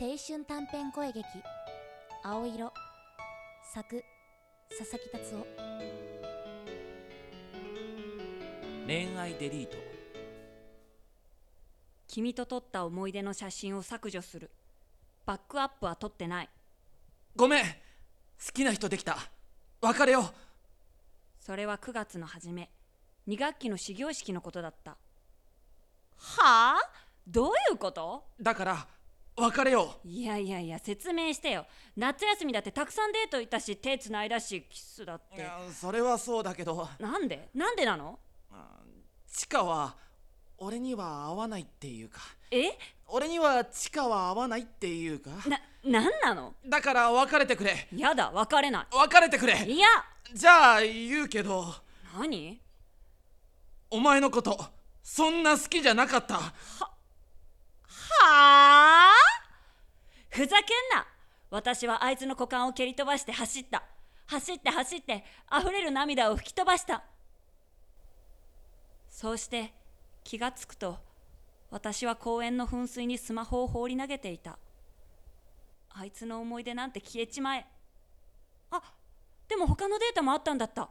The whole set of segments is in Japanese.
青春短編声劇「青色」作。佐々木達夫。恋愛デリート。君と撮った思い出の写真を削除する。バックアップは撮ってない。ごめん。好きな人できた。別れよう。それは9月の初め。2学期の始業式のことだった。はあ？どういうこと？だから別れよいやいやいや説明してよ。夏休みだってたくさんデート行ったし手つないだしキスだって。ういやそれはそうだけど。なんで？なんでなの？チカは俺には合わないっていうか。え？俺にはチカは合わないっていうか。ななんなの？だから別れてくれ。やだ別れな別れてくれ。いいや。じゃあ言うけど。何？お前のことそんな好きじゃなかった。はあふざけんな私はあいつの股間を蹴り飛ばして走った。走って走って溢れる涙を吹き飛ばした。そうして気がつくと私は公園の噴水にスマホを放り投げていた。あいつの思い出なんて消えちまえ。あでも他のデータもあったんだった。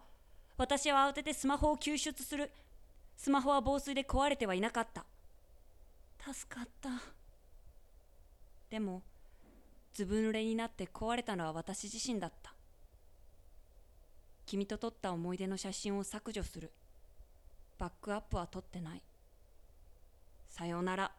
私は慌ててスマホを救出する。スマホは防水で壊れてはいなかった。助かった。でもずぶ濡れになって壊れたのは私自身だった。君と撮った思い出の写真を削除する。バックアップは撮ってない。さようなら。